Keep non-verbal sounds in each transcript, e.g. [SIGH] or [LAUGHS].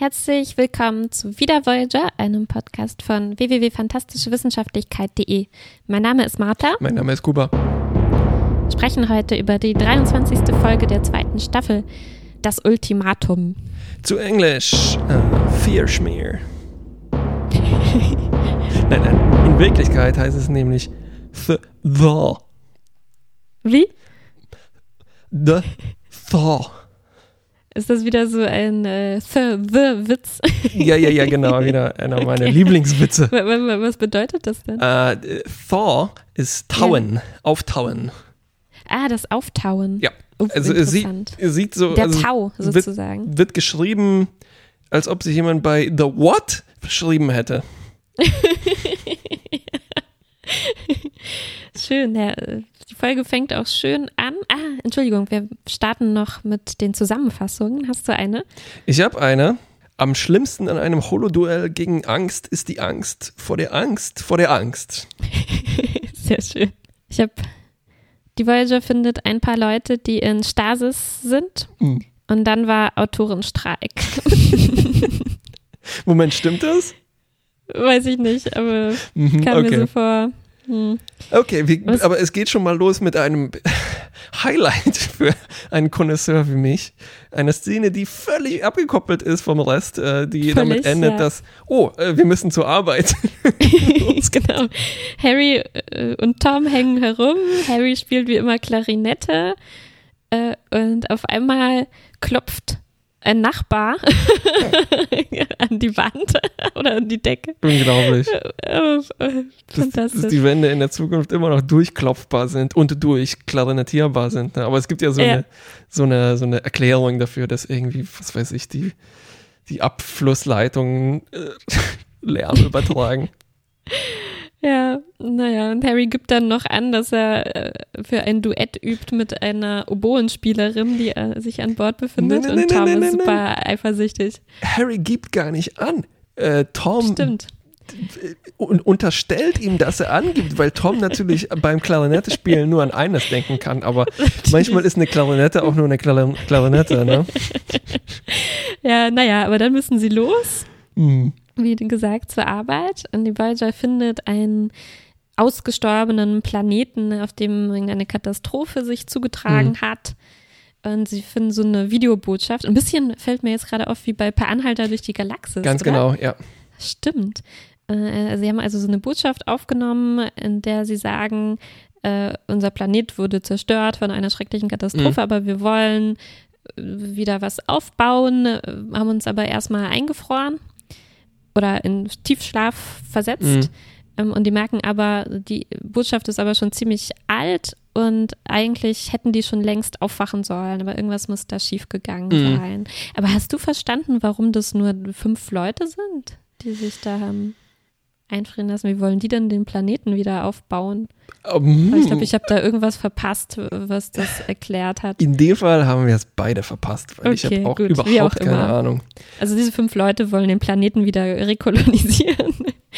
Herzlich willkommen zu Wieder Voyager, einem Podcast von www.fantastischewissenschaftlichkeit.de. Mein Name ist Martha. Mein Name ist Kuba. Wir sprechen heute über die 23. Folge der zweiten Staffel, das Ultimatum. Zu Englisch, uh, Fearschmier. [LAUGHS] nein, nein, in Wirklichkeit heißt es nämlich The. the. Wie? The Thaw. Ist das wieder so ein äh, The-Witz? Ja, ja, ja, genau, wieder einer [LAUGHS] meiner okay. Lieblingswitze. Was bedeutet das denn? Uh, Thaw ist Tauen, ja. auftauen. Ah, das Auftauen. Ja. Oh, also es sieht, sieht so. Der also Tau sozusagen. Wird, wird geschrieben, als ob sich jemand bei The What verschrieben hätte. [LAUGHS] schön, ja. Die Folge fängt auch schön an. Ah, Entschuldigung, wir starten noch mit den Zusammenfassungen. Hast du eine? Ich habe eine. Am schlimmsten an einem Holoduell gegen Angst ist die Angst vor der Angst vor der Angst. [LAUGHS] Sehr schön. Ich habe die Voyager findet ein paar Leute, die in Stasis sind. Mhm. Und dann war Autorenstreik. [LAUGHS] Moment, stimmt das? Weiß ich nicht, aber mhm, kam okay. mir so vor. Hm. Okay, wie, aber es geht schon mal los mit einem [LAUGHS] Highlight für einen Konnoisseur wie mich. Eine Szene, die völlig abgekoppelt ist vom Rest, äh, die völlig, damit endet, ja. dass, oh, äh, wir müssen zur Arbeit. [LAUGHS] genau. Harry äh, und Tom hängen herum. Harry spielt wie immer Klarinette. Und auf einmal klopft ein Nachbar [LAUGHS] an die Wand oder an die Decke. Unglaublich. Fantastisch. Dass, dass die Wände in der Zukunft immer noch durchklopfbar sind und durchklarinettierbar sind. Aber es gibt ja so, ja. Eine, so, eine, so eine Erklärung dafür, dass irgendwie, was weiß ich, die, die Abflussleitungen äh, [LAUGHS] Lärm übertragen. Ja, naja, und Harry gibt dann noch an, dass er äh, für ein Duett übt mit einer Oboenspielerin, die sich an Bord befindet. Nee, nee, und Tom nee, ist super eifersüchtig. Harry gibt gar nicht an. Äh, Tom Stimmt. Und unterstellt ihm, dass er angibt, weil Tom natürlich beim Klarinette-Spielen nur an eines denken kann, aber [LAUGHS] manchmal ist eine Klarinette auch nur eine Klarinette, ne? [LAUGHS] ja, naja, aber dann müssen sie los. Mhm wie gesagt, zur Arbeit. Und die Voyager findet einen ausgestorbenen Planeten, auf dem irgendeine Katastrophe sich zugetragen mhm. hat. Und sie finden so eine Videobotschaft. Ein bisschen fällt mir jetzt gerade auf wie bei Per Anhalter durch die Galaxis. Ganz oder? genau, ja. Stimmt. Äh, sie haben also so eine Botschaft aufgenommen, in der sie sagen, äh, unser Planet wurde zerstört von einer schrecklichen Katastrophe, mhm. aber wir wollen wieder was aufbauen, äh, haben uns aber erstmal eingefroren oder in Tiefschlaf versetzt. Mhm. Ähm, und die merken aber, die Botschaft ist aber schon ziemlich alt und eigentlich hätten die schon längst aufwachen sollen, aber irgendwas muss da schiefgegangen mhm. sein. Aber hast du verstanden, warum das nur fünf Leute sind, die sich da haben einfrieren lassen? Wie wollen die denn den Planeten wieder aufbauen? Um, ich glaube, ich habe da irgendwas verpasst, was das erklärt hat. In dem Fall haben wir es beide verpasst, weil okay, ich habe auch gut, überhaupt auch keine immer. Ahnung. Also diese fünf Leute wollen den Planeten wieder rekolonisieren.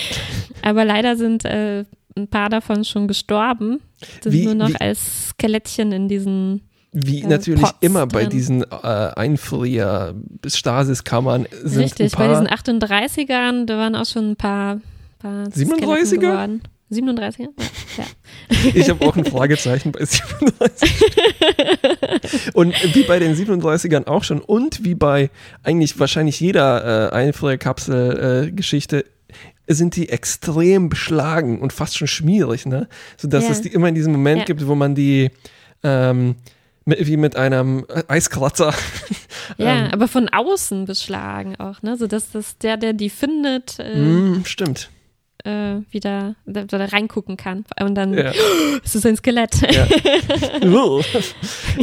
[LAUGHS] Aber leider sind äh, ein paar davon schon gestorben. Sind wie, nur noch wie, als Skelettchen in diesen wie äh, natürlich Pots immer bei drin. diesen äh, Einfrier-Stasiskammern sind Richtig, bei diesen 38ern, da waren auch schon ein paar, paar 37er? Geworden. 37? Ja. Ich habe auch ein Fragezeichen bei 37. und wie bei den 37ern auch schon und wie bei eigentlich wahrscheinlich jeder äh, Einfrierkapsel-Geschichte äh, sind die extrem beschlagen und fast schon schmierig, ne? Sodass ja. es die immer in diesem Moment ja. gibt, wo man die ähm, wie mit einem Eiskratzer. [LAUGHS] Ja, ähm, aber von außen beschlagen auch, ne? So dass das der, der die findet. Äh, mm, stimmt äh, wieder da, da, reingucken kann. Und dann ja. oh, [GASPS] es ist ein Skelett. Ja. [LAUGHS]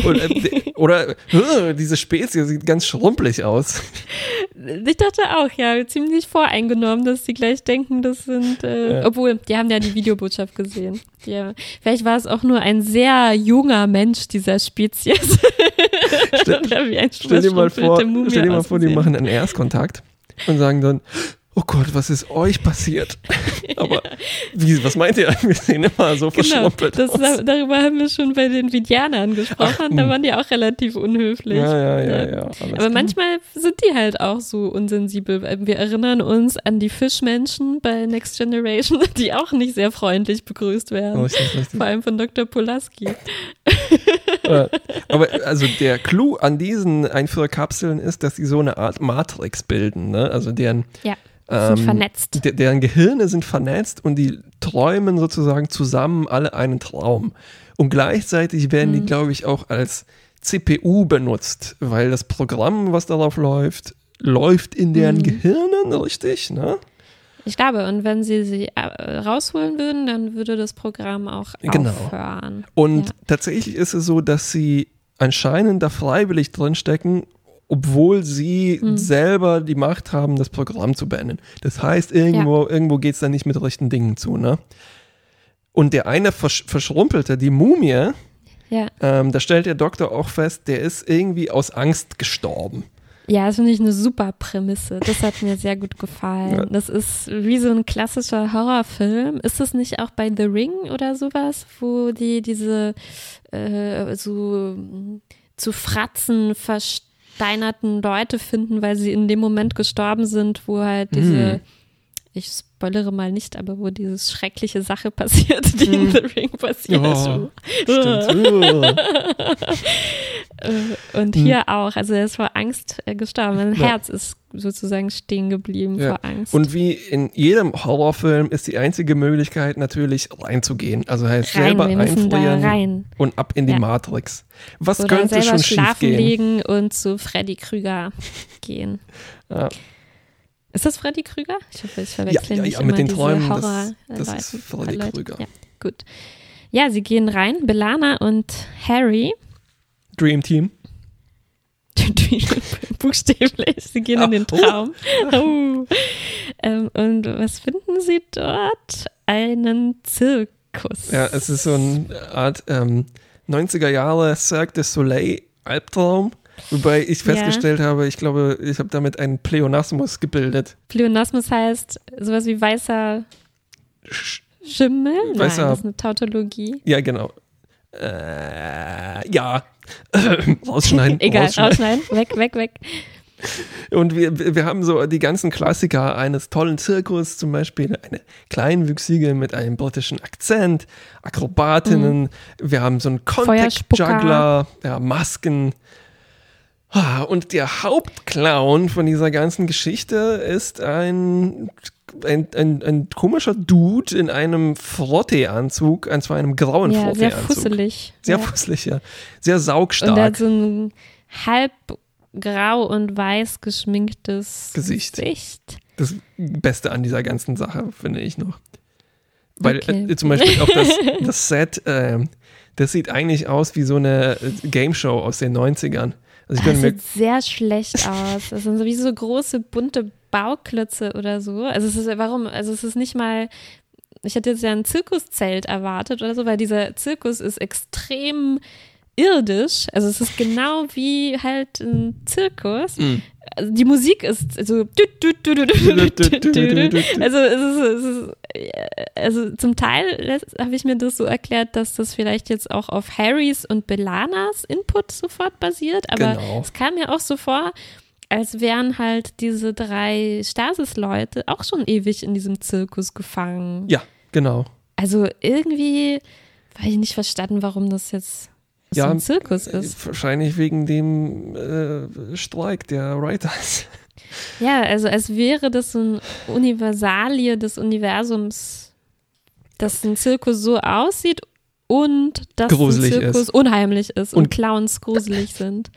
Und, äh, oder uh, diese Spezie sieht ganz schrumpelig aus. Ich dachte auch, ja, ziemlich voreingenommen, dass sie gleich denken, das sind, äh, ja. obwohl, die haben ja die Videobotschaft gesehen. Ja, vielleicht war es auch nur ein sehr junger Mensch dieser Spezies. Stell, [LAUGHS] stell dir mal vor, stell dir mal vor die machen einen Erstkontakt und sagen dann, oh Gott, was ist euch passiert? [LAUGHS] Aber wie, was meint ihr? Wir sehen immer so Genau, verschrumpelt das, aus. darüber haben wir schon bei den Vidianern gesprochen. da hm. waren die auch relativ unhöflich. Ja, ja, ja, ja. Aber klar. manchmal sind die halt auch so unsensibel. Wir erinnern uns an die Fischmenschen bei Next Generation, [LAUGHS] die auch nicht sehr freundlich begrüßt werden. Richtig, richtig. Vor allem von Dr. Polaski. [LAUGHS] Äh, Aber also der Clou an diesen Einführerkapseln ist, dass sie so eine Art Matrix bilden. Ne? Also deren, Ja, sind ähm, vernetzt. de deren Gehirne sind vernetzt und die träumen sozusagen zusammen alle einen Traum. Und gleichzeitig werden die, Mhm. glaube ich, auch als CPU benutzt, weil das Programm, was darauf läuft, läuft in deren Mhm. Gehirnen, richtig? Ne? Ich glaube, und wenn sie sie äh, rausholen würden, dann würde das Programm auch Genau. aufhören. Und Ja. tatsächlich ist es so, dass sie anscheinend da freiwillig drinstecken, obwohl sie Hm. selber die Macht haben, das Programm zu beenden. Das heißt, irgendwo, irgendwo geht es dann nicht mit rechten Dingen zu. Ne? Und der eine Versch Verschrumpelte, die Mumie, Ja. ähm, da stellt der Doktor auch fest, der ist irgendwie aus Angst gestorben. Ja, das finde ich eine super Prämisse. Das hat mir sehr gut gefallen. Ja. Das ist wie so ein klassischer Horrorfilm. Ist das nicht auch bei The Ring oder sowas, wo die diese äh, so mm, zu Fratzen versteinerten Leute finden, weil sie in dem Moment gestorben sind, wo halt diese, Hm. ich spoilere mal nicht, aber wo diese schreckliche Sache passiert, die in Hm. The Ring passiert. Oh, [LAUGHS] Stimmt. [LAUGHS] Äh, Und Hm. hier auch. Also er ist vor Angst äh, gestorben. Mein Ja. Herz ist sozusagen stehen geblieben Ja. vor Angst. Und wie in jedem Horrorfilm ist die einzige Möglichkeit natürlich reinzugehen. Also heißt rein, selber einfrieren und ab in die Ja. Matrix. Was Oder könnte selber schon schlafen gehen? legen und zu Freddy Krüger gehen. Ja. Ist das Freddy Krüger? Ich hoffe, ich Ja, verwechsel ja, ja, immer mit den Träumen, Horror das, das äh, ist Leute- Freddy. Krüger. Ja, gut. Ja, sie gehen rein. Belana und Harry, Dream Team. [LAUGHS] buchstäblich, sie gehen in den Oh. Traum. Oh. Ähm, und was finden sie dort? Einen Zirkus. Ja, es ist so eine Art ähm, 90er Jahre Cirque du Soleil Albtraum. Wobei ich Ja. festgestellt habe, ich glaube, ich habe damit einen Pleonasmus gebildet. Pleonasmus heißt sowas wie weißer Sch- Schimmel? Nein, Weißer- das ist eine Tautologie. Ja, genau. Äh, ja. [CLEARS THROAT] rausschneiden. [LAUGHS] Egal, rausschneiden. rausschneiden. Weg, weg, weg. Und wir, wir haben so die ganzen Klassiker eines tollen Zirkus, zum Beispiel eine Kleinwüchsige mit einem britischen Akzent, Akrobatinnen, wir haben so einen. Contact-Juggler, ja, Masken. Ah, Und der Hauptclown von dieser ganzen Geschichte ist ein, ein, ein, ein komischer Dude in einem Frottee-Anzug, und zwar einem grauen Ja, sehr Frottee-Anzug. fusselig. Sehr ja. fusselig, ja. Sehr Und er saugstark. hat so ein halb grau und weiß geschminktes Gesicht. Gesicht. das Beste an dieser ganzen Sache, finde ich noch. Weil Okay. äh, zum Beispiel auch das, [LAUGHS] das Set, ähm, das sieht eigentlich aus wie so eine äh, Game Show aus den 90ern. Also ich Das sieht sehr schlecht aus. Das sind so wie so große bunte Bauklötze oder so. Also es ist, warum? Also es ist nicht mal, ich hätte jetzt ja ein Zirkuszelt erwartet oder so, weil dieser Zirkus ist extrem irdisch. Also es ist genau wie halt ein Zirkus. Mm. Also die Musik ist so also es ist, es ist also zum Teil habe ich mir das so erklärt, dass das vielleicht jetzt auch auf Harrys und Belanas Input sofort basiert, aber Genau. es kam mir auch so vor, als wären halt diese drei Stasis-Leute auch schon ewig in diesem Zirkus gefangen. ja, genau. Also irgendwie habe ich nicht verstanden, warum das jetzt so Ja, ein Zirkus ist. Wahrscheinlich wegen dem äh, Streik der Writers. Ja, also als wäre das so ein Universalie des Universums, dass ein Zirkus so aussieht und dass Gruselig ein Zirkus ist. unheimlich ist und, Und- Clowns [LAUGHS] gruselig sind.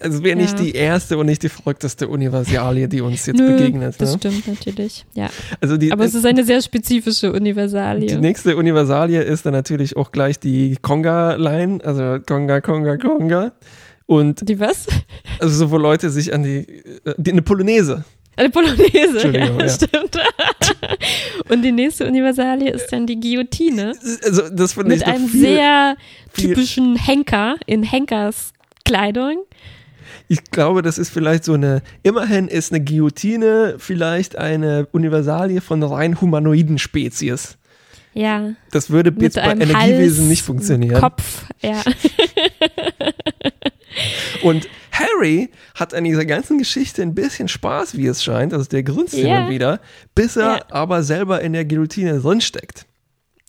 Also wäre nicht Ja. die erste und nicht die verrückteste Universalie, die uns jetzt Nö, begegnet. Das Ne? stimmt natürlich, ja. Also die, Aber es ist eine sehr spezifische Universalie. Die nächste Universalie ist dann natürlich auch gleich die Conga-Line, also Conga, Conga, Conga. Und Die was? also so, wo Leute sich an die, äh, die eine Polonaise. Eine Polonaise, ja, ja. stimmt. [LAUGHS] Und die nächste Universalie ist dann die Guillotine Also das finde ich mit einem viel, sehr typischen Henker in Henkers Kleidung. ich glaube, das ist vielleicht so eine, immerhin ist eine Guillotine vielleicht eine Universalie von rein humanoiden Spezies. Ja. Das würde jetzt bei Energiewesen Hals, nicht funktionieren. Kopf, ja. [LAUGHS] Und Harry hat an dieser ganzen Geschichte ein bisschen Spaß, wie es scheint. Also der grinst yeah. und wieder, bis er yeah. aber selber in der Guillotine drinsteckt.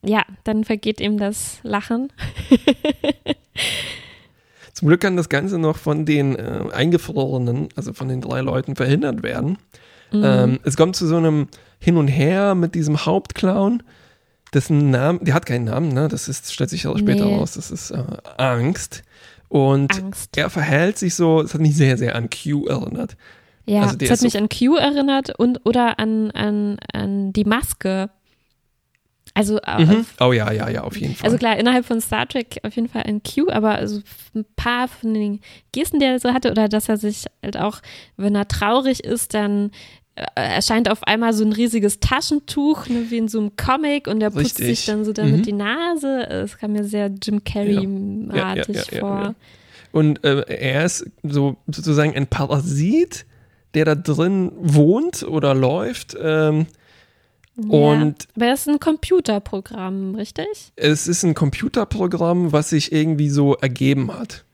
Ja, dann vergeht ihm das Lachen. [LAUGHS] Zum Glück kann das Ganze noch von den äh, Eingefrorenen, also von den drei Leuten, verhindert werden. Mhm. Ähm, es kommt zu so einem Hin und Her mit diesem Hauptclown, dessen Name, der hat keinen Namen, ne? Das ist, stellt sich auch später nee. raus, das ist äh, Angst. Und Angst. er verhält sich so, es hat mich sehr, sehr an Q erinnert. Ja, also es hat mich so an Q erinnert und oder an, an, an die Maske also äh, mhm. oh ja, ja, ja, auf jeden Fall. Also klar, innerhalb von Star Trek auf jeden Fall ein Q, aber also ein paar von den Gesten, die er so hatte, oder dass er sich halt auch, wenn er traurig ist, dann erscheint auf einmal so ein riesiges Taschentuch, ne, wie in so einem Comic, und er putzt Richtig. sich dann so damit mhm. die Nase. Es kam mir sehr Jim Carrey-artig ja. ja, ja, vor. Und äh, er ist so sozusagen ein Parasit, der da drin wohnt oder läuft. Ähm, und aber es ist ein Computerprogramm, richtig? Es ist ein Computerprogramm, was sich irgendwie so ergeben hat.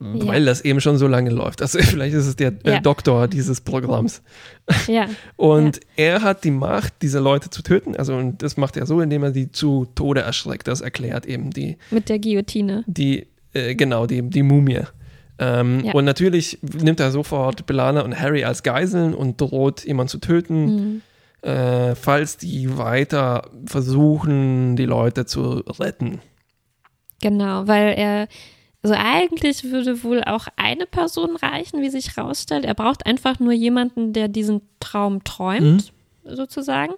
Ja. Weil das eben schon so lange läuft. Also [LAUGHS] vielleicht ist es der äh, ja. Doktor dieses Programms. [LAUGHS] Ja. Und er hat die Macht, diese Leute zu töten. Also und das macht er so, indem er die zu Tode erschreckt. Das erklärt eben die. Mit der Guillotine. Die, äh, genau, die, die Mumie. Ähm, Und natürlich nimmt er sofort Belana und Harry als Geiseln und droht, jemanden zu töten. Mhm äh, falls die weiter versuchen, die Leute zu retten. Genau, weil er, also eigentlich würde wohl auch eine Person reichen, wie sich herausstellt. Er braucht einfach nur jemanden, der diesen Traum träumt, mhm. sozusagen.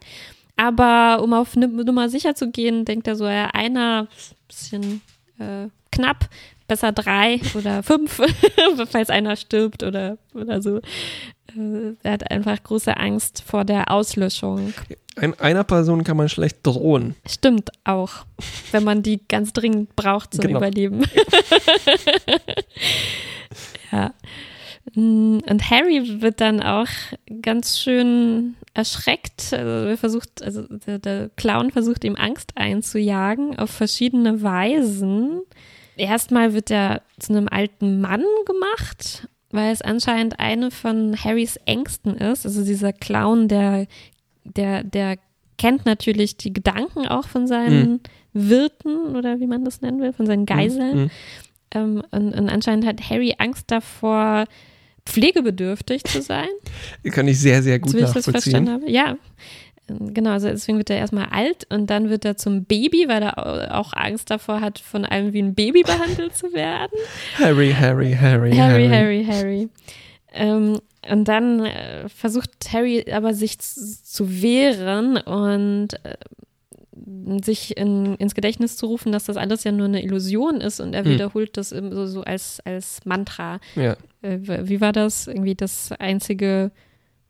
Aber um auf Nummer sicher zu gehen, denkt er so, ja, einer, bisschen äh, knapp, besser drei oder [LAUGHS] fünf, [LAUGHS] falls einer stirbt oder, oder so. Äh, er hat einfach große Angst vor der Auslöschung. Ein, einer Person kann man schlecht drohen. Stimmt auch, wenn man die ganz dringend braucht zum genau. Überleben. [LAUGHS] ja. Mm, und Harry wird dann auch ganz schön erschreckt. Also, versucht, also der, der Clown versucht ihm Angst einzujagen auf verschiedene Weisen. Erstmal wird er zu einem alten Mann gemacht weil es anscheinend eine von Harrys Ängsten ist. Also dieser Clown, der, der, der kennt natürlich die Gedanken auch von seinen mhm. Wirten oder wie man das nennen will, von seinen Geiseln. Mhm. Ähm, und, und anscheinend hat Harry Angst davor, pflegebedürftig zu sein. [LAUGHS] Kann ich sehr, sehr gut so, nachvollziehen. Ich das verstanden habe. Ja, Genau, also deswegen wird er erstmal alt und dann wird er zum Baby, weil er auch Angst davor hat, von allem wie ein Baby behandelt zu werden. [LAUGHS] Harry, Harry, Harry, Harry, Harry, Harry. Ähm, und dann äh, versucht Harry aber sich zu wehren und äh, sich in, ins Gedächtnis zu rufen, dass das alles ja nur eine Illusion ist und er hm. wiederholt das so, so als, als Mantra. Ja. Äh, wie war das? Irgendwie das einzige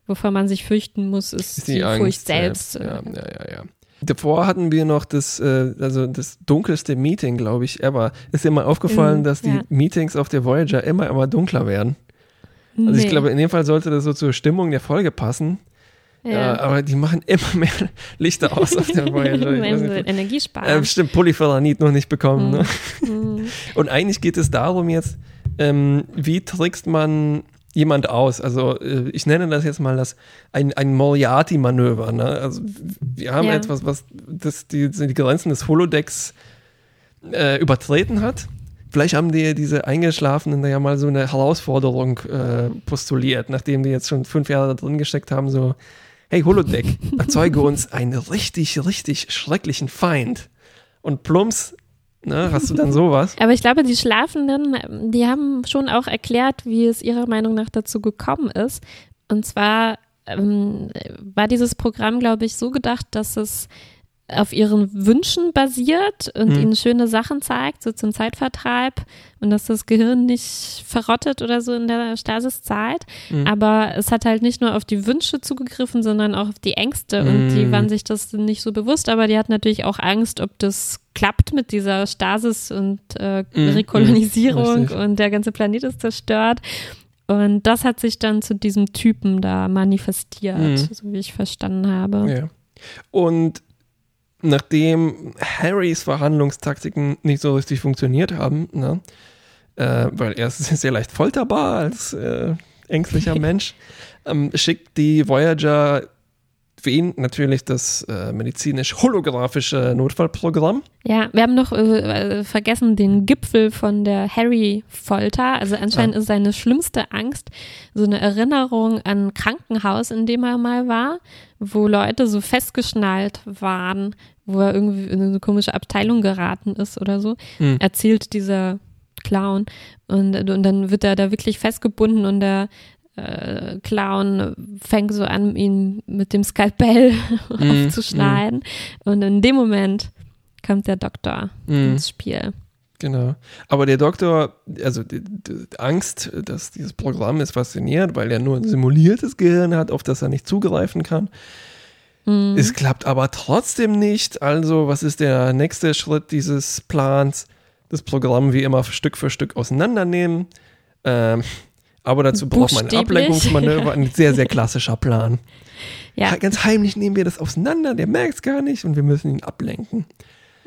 wovor man sich fürchten muss, ist, ist die, die Furcht selbst. Ja, ja, ja, ja. Davor hatten wir noch das, äh, also das dunkelste Meeting, glaube ich, ever. Ist dir mal aufgefallen, mm, dass die ja. Meetings auf der Voyager immer, immer dunkler werden? Also nee. ich glaube, in dem Fall sollte das so zur Stimmung der Folge passen. Ja. ja. aber die machen immer mehr [LAUGHS] Lichter aus auf der Voyager. Energiesparen. Äh, stimmt, Polyphenanit noch nicht bekommen. Mm. Ne? Mm. [LAUGHS] Und eigentlich geht es darum jetzt, ähm, wie trickst man jemand aus. Also äh, ich nenne das jetzt mal das ein, ein Moriarty-Manöver. Ne? Also wir haben ja. etwas, was das, die, die Grenzen des Holodecks äh, übertreten hat. Vielleicht haben die diese Eingeschlafenen da ja mal so eine Herausforderung äh, postuliert, nachdem die jetzt schon fünf Jahre da drin gesteckt haben, so, hey Holodeck, [LAUGHS] erzeuge uns einen richtig, richtig schrecklichen Feind. Und plumps Ne, hast du dann sowas? Aber ich glaube, die Schlafenden, die haben schon auch erklärt, wie es ihrer Meinung nach dazu gekommen ist. Und zwar ähm, war dieses Programm, glaube ich, so gedacht, dass es auf ihren Wünschen basiert und mhm. ihnen schöne Sachen zeigt, so zum Zeitvertreib und dass das Gehirn nicht verrottet oder so in der Stasiszeit. Mhm. Aber es hat halt nicht nur auf die Wünsche zugegriffen, sondern auch auf die Ängste mhm. und die mhm. waren sich das nicht so bewusst, aber die hat natürlich auch Angst, ob das klappt mit dieser Stasis und äh, mhm. Rekolonisierung und der ganze Planet ist zerstört. Und das hat sich dann zu diesem Typen da manifestiert, Mhm. so wie ich verstanden habe. Ja. Und nachdem Harrys Verhandlungstaktiken nicht so richtig funktioniert haben, ne, äh, weil er ist [LAUGHS] sehr leicht folterbar als äh, ängstlicher [LAUGHS] Mensch, ähm, schickt die Voyager wen natürlich das äh, medizinisch-holographische Notfallprogramm. Ja, wir haben noch äh, vergessen den Gipfel von der Harry-Folter. Also anscheinend ist seine schlimmste Angst so eine Erinnerung an ein Krankenhaus, in dem er mal war, wo Leute so festgeschnallt waren, wo er irgendwie in eine komische Abteilung geraten ist oder so. Hm. Erzählt dieser Clown. Und, und dann wird er da wirklich festgebunden und der äh, Clown fängt so an, ihn mit dem Skalpell [LAUGHS] Mhm, aufzuschneiden. Und in dem Moment kommt der Doktor Mhm. ins Spiel. Genau. Aber der Doktor, also die, die Angst, dass dieses Programm ist fasziniert, weil er nur ein simuliertes Gehirn hat, auf das er nicht zugreifen kann. Mhm. Es klappt aber trotzdem nicht. Also, was ist der nächste Schritt dieses Plans? Das Programm wie immer Stück für Stück auseinandernehmen. Ähm, aber dazu braucht man ein. Ablenkungsmanöver, ein sehr, sehr klassischer Plan. Ja, Ganz heimlich nehmen wir das auseinander, der merkt es gar nicht und wir müssen ihn ablenken.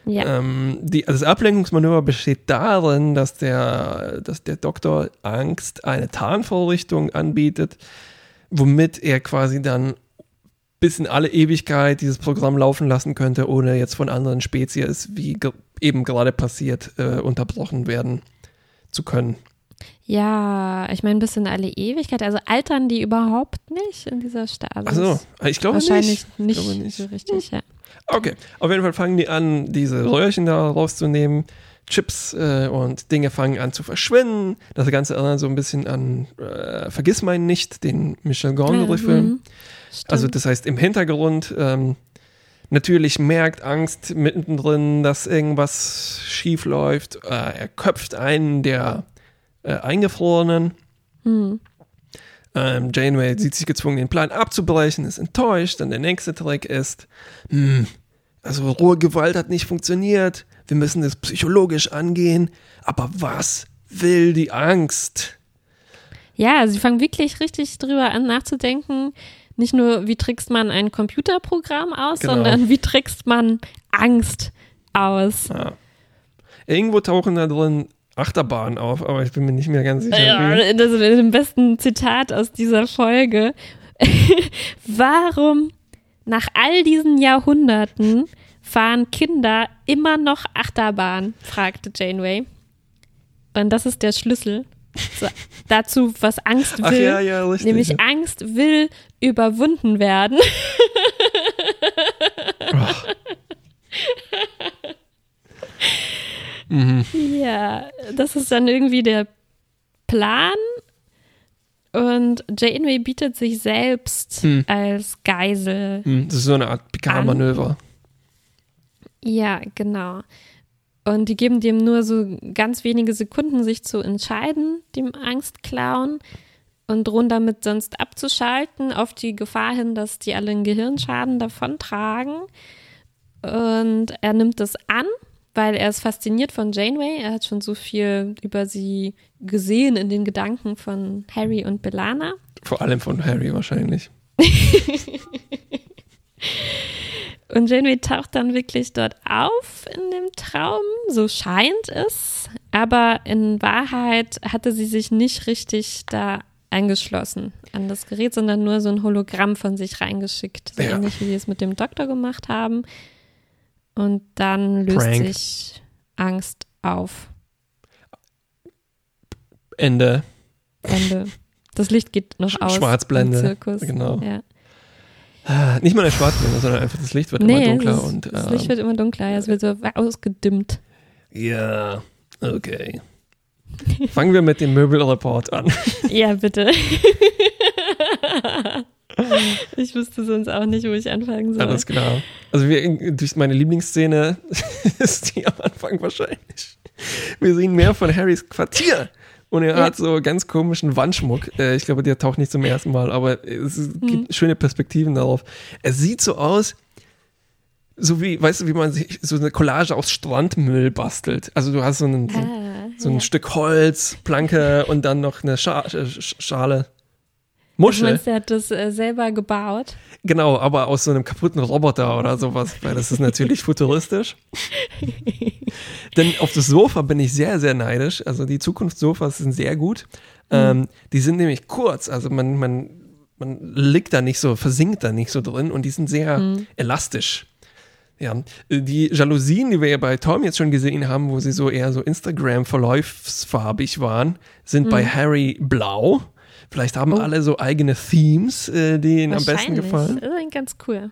ja. Ähm, die, also das Ablenkungsmanöver besteht darin, dass der, dass der Doktor Angst eine Tarnvorrichtung anbietet, womit er quasi dann bis in alle Ewigkeit dieses Programm laufen lassen könnte, ohne jetzt von anderen Spezies, wie ge eben gerade passiert, äh, unterbrochen werden zu können. Ja, ich meine, bis in alle Ewigkeit. Also altern die überhaupt nicht in dieser Stadt? Achso, ich glaube Wahrscheinlich nicht. nicht, Ich glaube nicht. so richtig, ja. Okay, auf jeden Fall fangen die an, diese Röhrchen da rauszunehmen. Chips äh, und Dinge fangen an zu verschwinden. Das Ganze erinnert so ein bisschen an äh, Vergiss mein nicht, den Michel Gondry-Film. Mhm. Also das heißt im Hintergrund ähm, natürlich merkt Angst mittendrin, dass irgendwas schief läuft. Äh, er köpft einen der äh, Eingefrorenen. Mhm. Ähm, Janeway sieht sich gezwungen, den Plan abzubrechen, ist enttäuscht. Dann der nächste Trick ist, hm, also rohe Gewalt hat nicht funktioniert. Wir müssen das psychologisch angehen. Aber was will die Angst? Ja, sie fangen wirklich richtig drüber an nachzudenken. Nicht nur, wie trickst man ein Computerprogramm aus, Genau. sondern wie trickst man Angst aus. Ja. Irgendwo tauchen da drin Achterbahnen auf, aber ich bin mir nicht mehr ganz sicher. Ja, das ist dem besten Zitat aus dieser Folge. [LAUGHS] Warum nach all diesen Jahrhunderten fahren Kinder immer noch Achterbahn? fragte Janeway. Und das ist der Schlüssel so, dazu, was Angst will. Ach ja, ja, richtig. Nämlich Angst will überwunden werden. [LAUGHS] Mhm. Ja, das ist dann irgendwie der Plan. Und Janeway bietet sich selbst Hm. als Geisel. Hm, Das ist so eine Art Picard-Manöver. Ja, genau. Und die geben dem nur so ganz wenige Sekunden, sich zu entscheiden, dem Angstclown, und drohen damit sonst abzuschalten, auf die Gefahr hin, dass die alle einen Gehirnschaden davontragen. Und er nimmt das an, weil er ist fasziniert von Janeway. Er hat schon so viel über sie gesehen in den Gedanken von Harry und Belana. Vor allem von Harry wahrscheinlich. [LAUGHS] Und Janeway taucht dann wirklich dort auf in dem Traum, so scheint es. Aber in Wahrheit hatte sie sich nicht richtig da eingeschlossen an das Gerät, sondern nur so ein Hologramm von sich reingeschickt. So Ja. ähnlich wie sie es mit dem Doktor gemacht haben. Und dann löst Prank. sich Angst auf. Ende. Ende. Das Licht geht noch Sch- aus. Schwarzblende. Im Zirkus. Genau. Ja. Ah, Nicht mal eine Schwarzblende, sondern einfach das Licht wird Nee, immer dunkler. das, und, das ähm, Licht wird immer dunkler. Ja, es wird so ausgedimmt. Ja, okay. Fangen wir mit dem Möbelreport an. [LAUGHS] Ja, bitte. [LAUGHS] ich wüsste sonst auch nicht, wo ich anfangen soll. Alles klar. Also wir, durch meine Lieblingsszene [LAUGHS] ist die am Anfang wahrscheinlich. Wir sehen mehr von Harrys Quartier. Und er Ja. hat so ganz komischen Wandschmuck. Äh, Ich glaube, der taucht nicht zum ersten Mal, aber es Hm. gibt schöne Perspektiven darauf. Es sieht so aus, so wie, weißt du, wie man sich so eine Collage aus Strandmüll bastelt. Also du hast so einen, so, Ah, So ein ja. Stück Holz, Planke und dann noch eine Scha Sch Schale. Du Muschel. meinst, der hat das äh, selber gebaut? Genau, aber aus so einem kaputten Roboter oder sowas, weil das ist natürlich [LAUGHS] futuristisch. Denn auf das Sofa bin ich sehr, sehr neidisch. Also die Zukunftssofas sind sehr gut. Ähm, die sind nämlich kurz, also man, man, man liegt da nicht so, versinkt da nicht so drin und die sind sehr elastisch. Ja, die Jalousien, die wir ja bei Tom jetzt schon gesehen haben, wo sie so eher so Instagram-verläufsfarbig waren, sind bei Harry blau. Vielleicht haben Oh. alle so eigene Themes, äh, die ihnen am besten gefallen. Das ist ganz cool.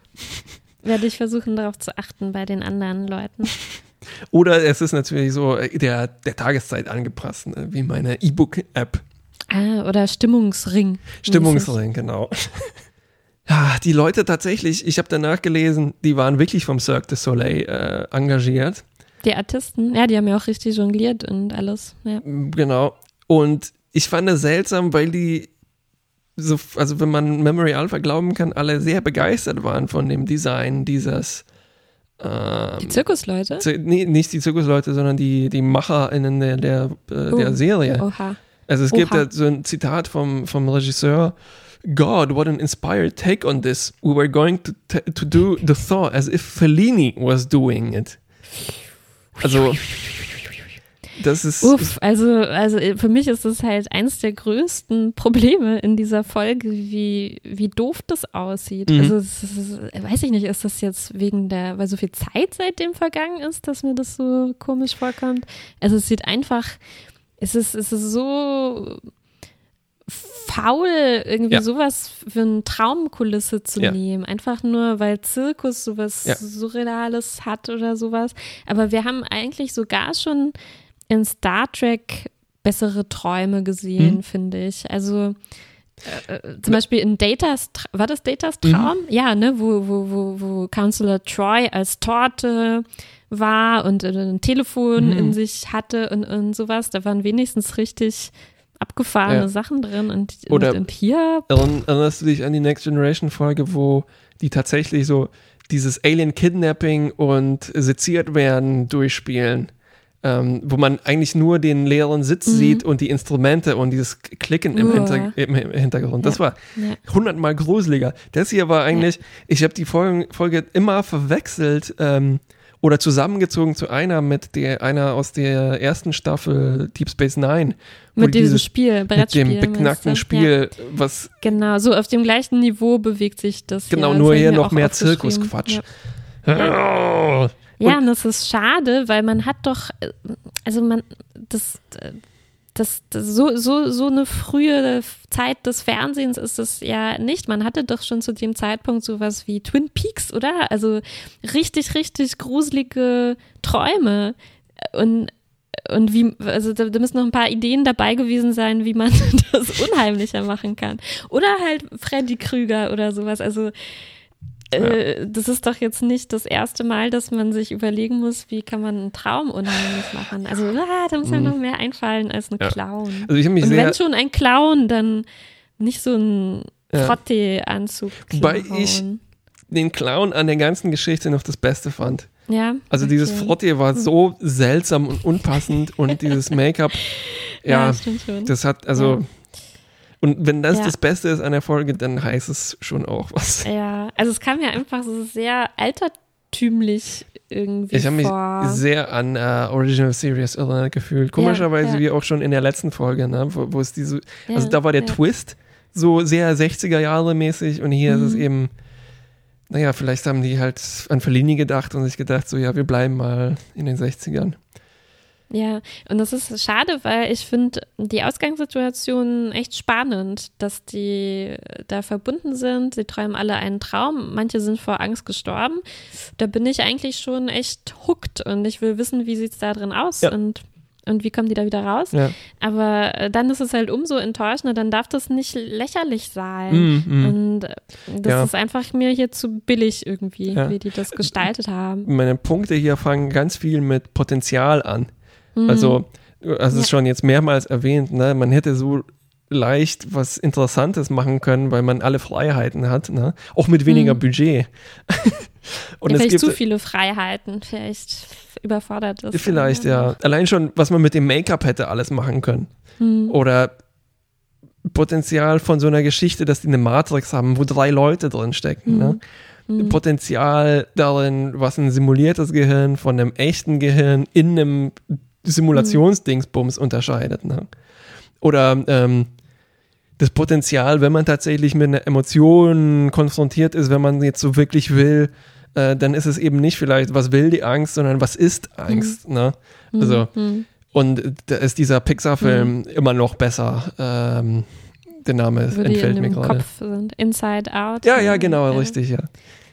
Werde ich versuchen, darauf zu achten bei den anderen Leuten. [LAUGHS] Oder es ist natürlich so äh, der, der Tageszeit angepasst, ne? wie meine E-Book-App. Ah, oder Stimmungsring. Stimmungsring, genau. [LAUGHS] Ja, die Leute tatsächlich, ich habe danach gelesen, die waren wirklich vom Cirque du Soleil äh, engagiert. Die Artisten, ja, die haben ja auch richtig jongliert und alles. Ja. Genau. Und ich fand es seltsam, weil die so, also wenn man Memory Alpha glauben kann, alle sehr begeistert waren von dem Design dieses ähm, Die Zirkusleute? Zir- nee, nicht die Zirkusleute, sondern die, die MacherInnen der, der, äh, der Oh. Serie. Oha. Also es gibt Oha. da so ein Zitat vom, vom Regisseur. God, what an inspired take on this. We were going to, to do the Thor as if Fellini was doing it. Also, das ist, Uff, also, also für mich ist das halt eins der größten Probleme in dieser Folge, wie, wie doof das aussieht. Mhm. Also, es ist, weiß ich nicht, ist das jetzt wegen der, weil so viel Zeit seitdem vergangen ist, dass mir das so komisch vorkommt? Also, es sieht einfach, es ist, es ist so faul, irgendwie Ja. sowas für eine Traumkulisse zu Ja. nehmen. Einfach nur, weil Zirkus sowas Ja. Surreales hat oder sowas. Aber wir haben eigentlich sogar schon in Star Trek bessere Träume gesehen, Mhm. finde ich. Also äh, äh, zum Beispiel in Datas, war das Datas Mhm. Traum? Ja, ne, wo, wo, wo, wo Counselor Troy als Torte war und äh, ein Telefon Mhm. in sich hatte und, und sowas. Da waren wenigstens richtig abgefahrene Ja. Sachen drin. Und, Oder- und, und hier, Erinner- erinnerst du dich an die Next Generation Folge, wo die tatsächlich so dieses Alien-Kidnapping und seziert werden durchspielen? Ähm, wo man eigentlich nur den leeren Sitz Mhm. sieht und die Instrumente und dieses Klicken im. Hinter im, Hintergrund. Das war ja. hundertmal gruseliger. Das hier war eigentlich, ich habe die Folge, Folge immer verwechselt ähm, oder zusammengezogen zu einer mit der einer aus der ersten Staffel Deep Space Nine. mit die diesem dieses- Spiel, Mit Brettspiel. dem meinst du? beknackten Ja. Spiel, was Genau, so auf dem gleichen Niveau bewegt sich das. genau hier. Das nur ich hier noch mehr. Zirkusquatsch. Ja. Oh. Ja, und das ist schade, weil man hat doch, äh, also man, das, äh, das, das so, so, so eine frühe Zeit des Fernsehens ist es ja nicht. Man hatte doch schon zu dem Zeitpunkt sowas wie Twin Peaks, oder? Also richtig, richtig gruselige Träume. Und und wie, also da, da müssen noch ein paar Ideen dabei gewesen sein, wie man [LAUGHS] das unheimlicher machen kann. Oder halt Freddy Krüger oder sowas. Also äh, das ist doch jetzt nicht das erste Mal, dass man sich überlegen muss, wie kann man einen Traum unheimlich machen. Also ah, da muss ja noch mehr einfallen als ein Mhm. Ja. Clown. Also ich habe mich Und sehr, wenn schon ein Clown, dann nicht so ein Ja. Frottee-Anzug. Wobei ich- den Clown an der ganzen Geschichte noch das Beste fand. ja, Also dieses okay. Frottee war so seltsam und unpassend und dieses Make-up, [LAUGHS] Ja, ja, stimmt schon. das hat, also, und wenn das Ja. das Beste ist an der Folge, dann heißt es schon auch was. Ja, also es kam mir einfach so sehr altertümlich irgendwie Ich habe mich sehr an äh, Original Series erinnert gefühlt. Komischerweise ja. wie auch schon in der letzten Folge, ne? wo, wo es diese, Ja, also da war der ja. Twist so sehr 60er Jahre mäßig und hier ist es Mhm. eben, naja, vielleicht haben die halt an Fellini gedacht und sich gedacht, so ja, wir bleiben mal in den 60ern. Ja, und das ist schade, weil ich finde die Ausgangssituation echt spannend, dass die da verbunden sind. Sie träumen alle einen Traum. Manche sind vor Angst gestorben. Da bin ich eigentlich schon echt hooked und ich will wissen, wie sieht es da drin aus Ja. und, und wie kommen die da wieder raus. Ja. Aber äh, dann ist es halt umso enttäuschender, dann darf das nicht lächerlich sein. Mm, mm. Und äh, das Ja. ist einfach mir hier zu billig irgendwie, wie die das gestaltet haben. Meine Punkte hier fangen ganz viel mit Potenzial an. Mhm. Also, hast es Ja. schon jetzt mehrmals erwähnt, ne? man hätte so leicht was Interessantes machen können, weil man alle Freiheiten hat, ne? auch mit weniger Mhm. Budget. [LAUGHS] und ja, vielleicht gibt zu viele Freiheiten, vielleicht überfordert ist. Vielleicht, ja. Allein schon, was man mit dem Make-up hätte alles machen können. Hm. Oder Potenzial von so einer Geschichte, dass die eine Matrix haben, wo drei Leute drin stecken. Ne? Hm. Potenzial darin, was ein simuliertes Gehirn von einem echten Gehirn in einem Simulationsdingsbums unterscheidet. Ne? Oder ähm, das Potenzial, wenn man tatsächlich mit einer Emotion konfrontiert ist, wenn man jetzt so wirklich will, äh, dann ist es eben nicht vielleicht, was will die Angst, sondern was ist Angst. Ne? Also, Hm. und da ist dieser Pixar-Film immer noch besser. Ähm, der Name Wo entfällt mir gerade. Kopf sind. Inside Out. Ja, ja, genau, Ja. richtig, ja.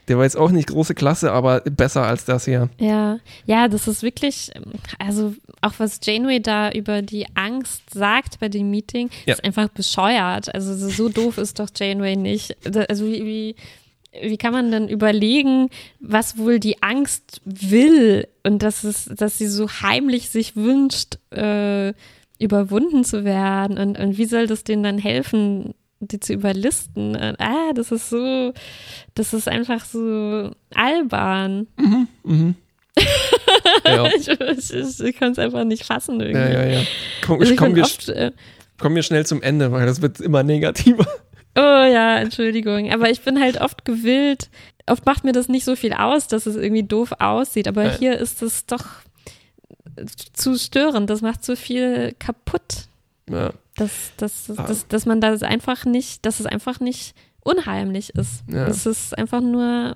Der war jetzt auch nicht große Klasse, aber besser als das hier. Ja, ja, das ist wirklich, also auch was Janeway da über die Angst sagt bei dem Meeting, Ja. ist einfach bescheuert. Also so- doof ist doch Janeway nicht. Also wie, wie, wie kann man denn überlegen, was wohl die Angst will und dass es, dass sie so heimlich sich wünscht, äh, überwunden zu werden und, und wie soll das denen dann helfen, die zu überlisten? Ah, das ist so, das ist einfach so albern. Mhm. [LAUGHS] ja, Ich, ich, ich kann es einfach nicht fassen irgendwie. ja, ja, ja. Komm, Also ich kommen, wir, oft, äh, kommen wir schnell zum Ende, weil das wird immer negativer. oh ja, Entschuldigung, aber ich bin halt oft gewillt, oft macht mir das nicht so viel aus, dass es irgendwie doof aussieht, aber Ja. hier ist es doch zu störend, das macht so viel kaputt, Ja, dass, dass, Ah. dass, dass man das einfach nicht, dass es einfach nicht unheimlich ist. Ja. Es ist einfach nur ein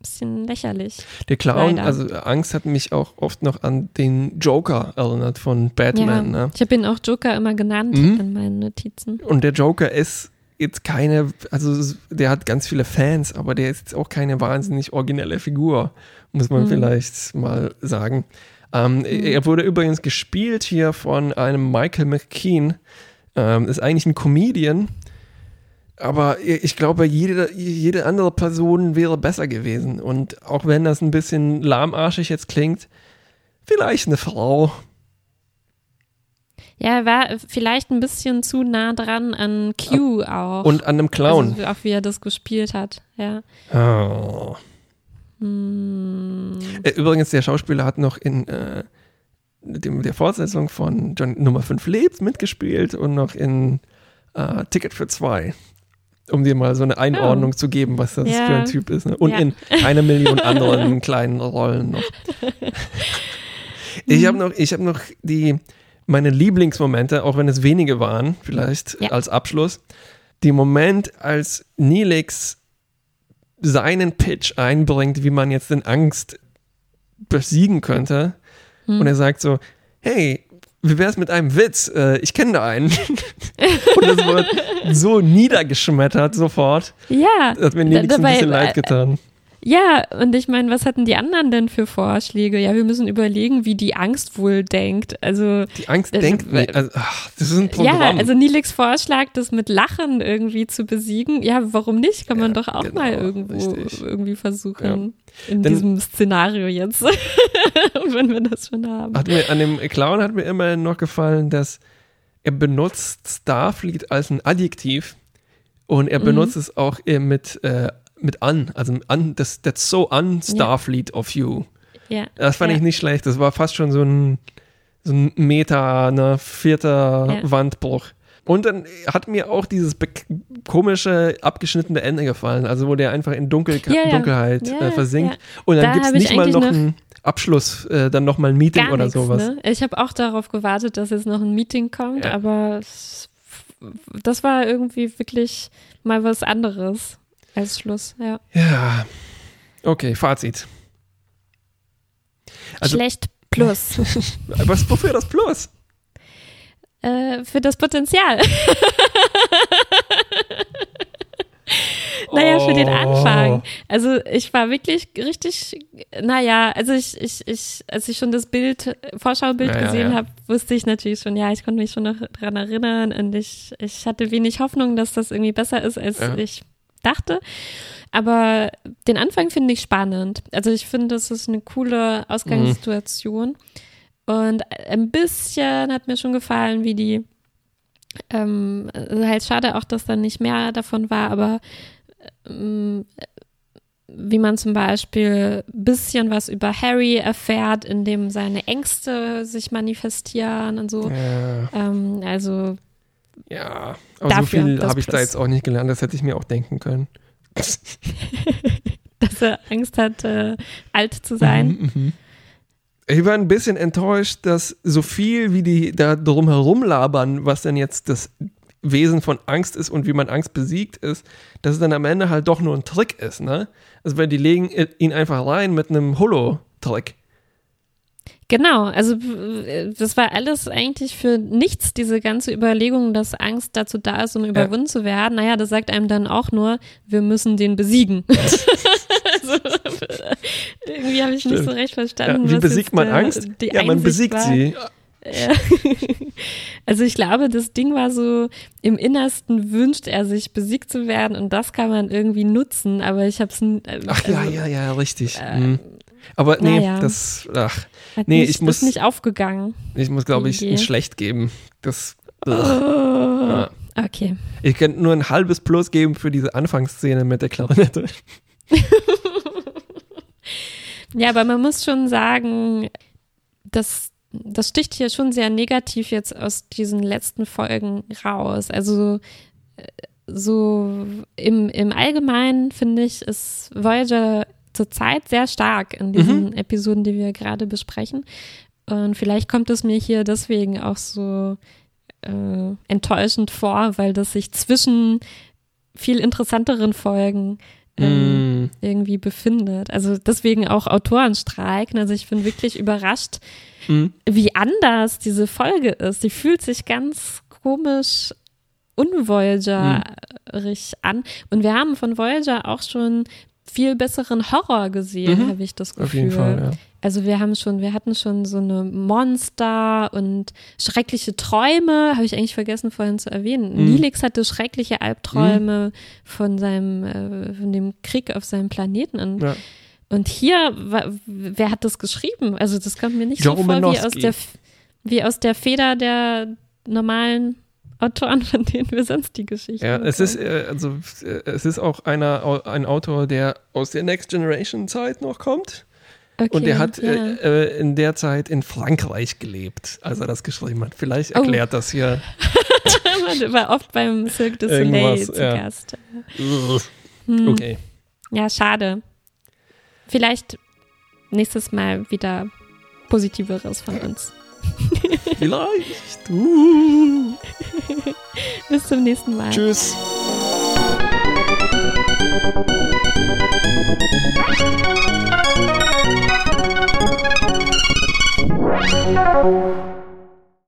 bisschen lächerlich. der Clown, Leider. also Angst hat mich auch oft noch an den Joker erinnert von Batman. ja, Ne? ich habe ihn auch Joker immer genannt Mhm. in meinen Notizen. Und der Joker ist jetzt keine, also der hat ganz viele Fans, aber der ist jetzt auch keine wahnsinnig originelle Figur, muss man Mhm. vielleicht mal sagen. Ähm, Er wurde übrigens gespielt hier von einem Michael McKean, ähm, ist eigentlich ein Comedian, aber ich glaube, jede, jede andere Person wäre besser gewesen. Und auch wenn das ein bisschen lahmarschig jetzt klingt, vielleicht eine Frau. Ja, er war vielleicht ein bisschen zu nah dran an Q auch. Und an einem Clown. Also auch wie er das gespielt hat, ja. Oh. Hm. Äh, Übrigens, der Schauspieler hat noch in äh, dem, der Fortsetzung von John Nummer 5 lebt mitgespielt und noch in äh, Ticket für zwei. Um dir mal so eine Einordnung zu geben, was das Ja. für ein Typ ist. Ne? Und Ja. in eine Million [LAUGHS] anderen kleinen Rollen noch. Ich habe noch, ich habe noch die, meine Lieblingsmomente, auch wenn es wenige waren, vielleicht Ja. als Abschluss. Die Moment, als Nilix seinen Pitch einbringt, wie man jetzt den Angst besiegen könnte. Hm. Und er sagt so, hey, wie wär's mit einem Witz? Äh, ich kenne da einen. [LAUGHS] und das wird so niedergeschmettert sofort. Ja, Das hat mir Nilix ein bisschen leid getan. Ja, und ich meine, was hatten die anderen denn für Vorschläge? Ja, wir müssen überlegen, wie die Angst wohl denkt. Also, Die Angst das- denkt nicht. Also, ach, das ist ein Programm. ja, also Nilix Vorschlag, das mit Lachen irgendwie zu besiegen. Ja, warum nicht? Kann man Ja, doch auch genau, mal irgendwo richtig. irgendwie versuchen. In Denn- diesem Szenario jetzt. [LAUGHS] Wenn wir das schon haben. Mir, an dem Clown hat mir immerhin noch gefallen, dass er benutzt Starfleet als ein Adjektiv und er Mhm. benutzt es auch äh, mit, äh, mit an. Also an, das, that's so un Starfleet of you. Ja. Das fand ja. ich nicht schlecht. Das war fast schon so ein, so ein Meta, ne, vierter. Wandbruch. Und dann hat mir auch dieses komische, abgeschnittene Ende gefallen, also wo der einfach in Dunkel. Dunkelheit äh, versinkt. Und dann Da gibt es nicht mal noch einen Abschluss, äh, dann noch mal ein Meeting oder nichts, sowas. Ne? Ich habe auch darauf gewartet, dass jetzt noch ein Meeting kommt, aber das war irgendwie wirklich mal was anderes als Schluss. Ja. Ja. Okay, Fazit. Also- Schlecht plus [LAUGHS] Was, wofür das Plus? äh, für das Potenzial. [LAUGHS] Naja, für den Oh. Anfang. Also ich war wirklich richtig, naja, also ich, ich, ich, als ich schon das Bild, Vorschaubild Ja, ja, gesehen ja. habe, wusste ich natürlich schon, ja, ich konnte mich schon noch dran erinnern und ich, ich hatte wenig Hoffnung, dass das irgendwie besser ist, als Ja. ich dachte. Aber den Anfang finde ich spannend. Also ich finde, das ist eine coole Ausgangssituation. Und ein bisschen hat mir schon gefallen, wie die ähm, also halt schade auch, dass dann nicht mehr davon war, aber ähm, wie man zum Beispiel ein bisschen was über Harry erfährt, indem seine Ängste sich manifestieren und so. Ja, Ähm, also ja. aber so Dafür viel das habe ich da Plus. jetzt auch nicht gelernt, das hätte ich mir auch denken können. [LAUGHS] dass er Angst hat, äh, alt zu sein. Mhm, mhm. Ich war ein bisschen enttäuscht, dass so viel wie die da drum herum labern, was denn jetzt das Wesen von Angst ist und wie man Angst besiegt ist, dass es dann am Ende halt doch nur ein Trick ist, ne? Also weil die legen ihn einfach rein mit einem Holo-Trick. Genau, also äh, das war alles eigentlich für nichts, diese ganze Überlegung, dass Angst dazu da ist, um überwunden zu werden. Naja, das sagt einem dann auch nur, wir müssen den besiegen. [LAUGHS] also, irgendwie habe ich nicht Stimmt. so recht Ja, verstanden. wie was besiegt man der- Angst? Ja, man Einsicht besiegt war. sie. Ja. [LAUGHS] Also ich glaube, das Ding war so, im Innersten wünscht er sich besiegt zu werden und das kann man irgendwie nutzen, aber ich habe es Ach ja, also, ja, ja, richtig. äh, Mhm. Aber nee, naja. das, ach, hat nee, nicht, ich muss- ist nicht aufgegangen. ich muss, glaube ich, ein. Schlecht geben. Das, Oh. Ja. Okay. Ich könnte nur ein halbes Plus geben für diese Anfangsszene mit der Klarinette. [LAUGHS] Ja, aber man muss schon sagen, das, das sticht hier schon sehr negativ jetzt aus diesen letzten Folgen raus. Also äh, so im, im Allgemeinen finde ich, ist Voyager zurzeit sehr stark in diesen Episoden, die wir gerade besprechen. Und vielleicht kommt es mir hier deswegen auch so äh, enttäuschend vor, weil das sich zwischen viel interessanteren Folgen ähm, Mm. irgendwie befindet. Also deswegen auch Autorenstreik. Also ich bin wirklich überrascht, Mhm. wie anders diese Folge ist. Die fühlt sich ganz komisch unvoyagerig an. Und wir haben von Voyager auch schon viel besseren Horror gesehen, Mhm. habe ich das Gefühl. Auf jeden Fall, ja. Also wir haben schon, wir hatten schon so eine Monster und schreckliche Träume, habe ich eigentlich vergessen vorhin zu erwähnen. Mhm. Nilix hatte schreckliche Albträume von seinem, äh, von dem Krieg auf seinem Planeten. Und, Ja. und hier, wer hat das geschrieben? Also das kommt mir nicht Joe so vor wie aus, der, wie aus der Feder der normalen Autoren, von denen wir sonst die Geschichten Ja, es ist, äh, also, äh, es ist auch einer, ein Autor, der aus der Next Generation Zeit noch kommt. okay, Und der hat ja. äh, äh, in der Zeit in Frankreich gelebt, als er das geschrieben hat. Vielleicht Oh. erklärt das hier. [LAUGHS] Man war oft beim Cirque du Soleil zu ja. Gast. Hm. Okay. Ja, schade. Vielleicht nächstes Mal wieder Positiveres von uns. [LAUGHS] Vielleicht. Uh. Bis zum nächsten Mal. Tschüss.